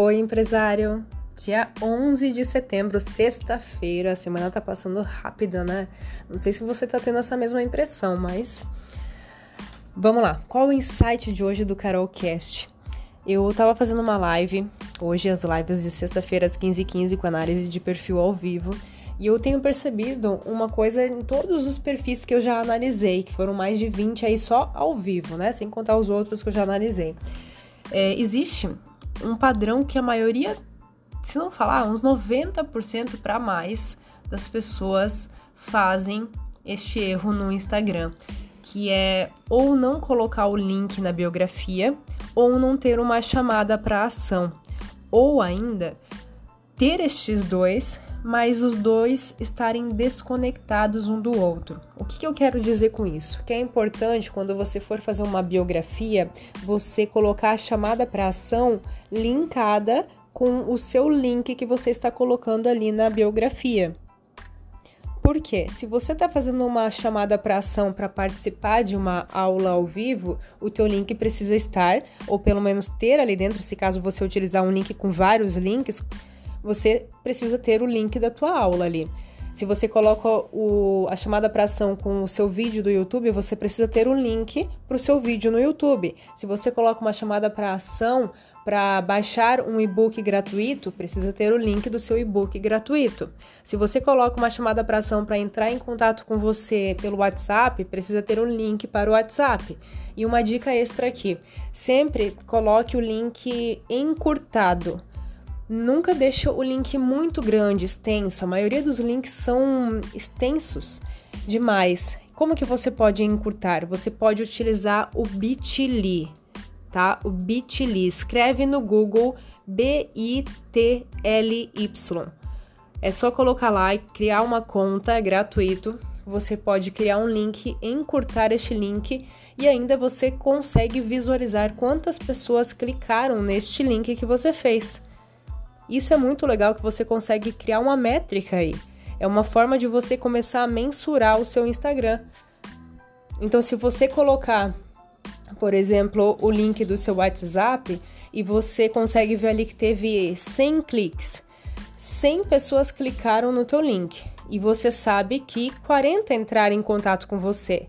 Oi, empresário! Dia 11 de setembro, sexta-feira, a semana tá passando rápida, né? Não sei se você tá tendo essa mesma impressão, mas vamos lá. Qual o insight de hoje do Carolcast? Eu tava fazendo uma live, hoje as lives de sexta-feira às 15h15 com análise de perfil ao vivo, e eu tenho percebido uma coisa em todos os perfis que eu já analisei, que foram mais de 20 aí só ao vivo, né? Sem contar os outros que eu já analisei. É, existe um padrão que a maioria, se não falar, uns 90% para mais das pessoas fazem este erro no Instagram, que é ou não colocar o link na biografia ou não ter uma chamada para ação, ou ainda ter estes dois, mas os dois estarem desconectados um do outro. O que, que, eu quero dizer com isso? Que é importante quando você for fazer uma biografia, você colocar a chamada para ação linkada com o seu link que você está colocando ali na biografia. Por quê? Se você está fazendo uma chamada para ação para participar de uma aula ao vivo, o teu link precisa estar, ou pelo menos ter ali dentro, se caso você utilizar um link com vários links, você precisa ter o link da tua aula ali. Se você coloca o, a chamada para ação com o seu vídeo do YouTube, você precisa ter um link para o seu vídeo no YouTube. Se você coloca uma chamada para ação para baixar um e-book gratuito, precisa ter o link do seu e-book gratuito. Se você coloca uma chamada para ação para entrar em contato com você pelo WhatsApp, precisa ter um link para o WhatsApp. E uma dica extra aqui: sempre coloque o link encurtado. Nunca deixa o link muito grande, extenso. A maioria dos links são extensos demais. Como que você pode encurtar? Você pode utilizar o Bitly, tá? O Bitly. Escreve no Google B-I-T-L-Y. É só colocar lá e criar uma conta, é gratuito. Você pode criar um link, encurtar este link e ainda você consegue visualizar quantas pessoas clicaram neste link que você fez. Isso é muito legal que você consegue criar uma métrica aí. É uma forma de você começar a mensurar o seu Instagram. Então, se você colocar, por exemplo, o link do seu WhatsApp e você consegue ver ali que teve 100 cliques, 100 pessoas clicaram no teu link e você sabe que 40 entraram em contato com você.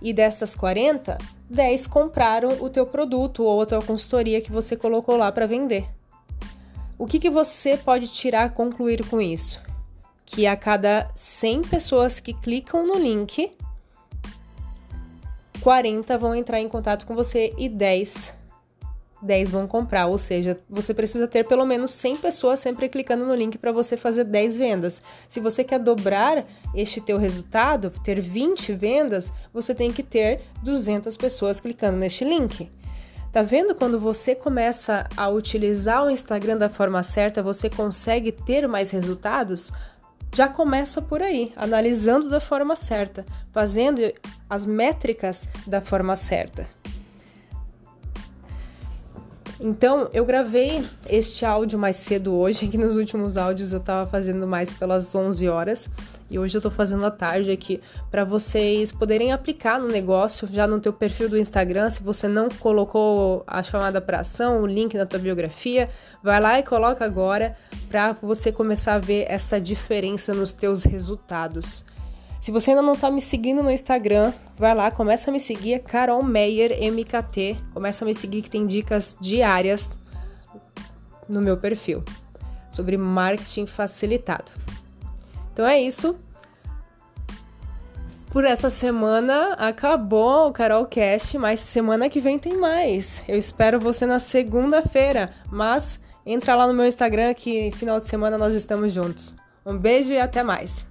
E dessas 40, 10 compraram o teu produto ou a tua consultoria que você colocou lá para vender. O que, que você pode tirar, concluir com isso? Que a cada 100 pessoas que clicam no link, 40 vão entrar em contato com você e 10 10 vão comprar, ou seja, você precisa ter pelo menos 100 pessoas sempre clicando no link para você fazer 10 vendas. Se você quer dobrar este teu resultado, ter 20 vendas, você tem que ter 200 pessoas clicando neste link. Tá vendo quando você começa a utilizar o Instagram da forma certa, você consegue ter mais resultados? Já começa por aí, analisando da forma certa, fazendo as métricas da forma certa. Então, eu gravei este áudio mais cedo hoje, que nos últimos áudios eu tava fazendo mais pelas 11 horas, e hoje eu tô fazendo à tarde aqui para vocês poderem aplicar no negócio, já no teu perfil do Instagram, se você não colocou a chamada para ação, o link na tua biografia, vai lá e coloca agora para você começar a ver essa diferença nos teus resultados. Se você ainda não está me seguindo no Instagram, vai lá, começa a me seguir, é Carol Meyer MKT. Começa a me seguir que tem dicas diárias no meu perfil sobre marketing facilitado. Então é isso. Por essa semana acabou o Carol Cast, mas semana que vem tem mais. Eu espero você na segunda-feira, mas entra lá no meu Instagram que final de semana nós estamos juntos. Um beijo e até mais.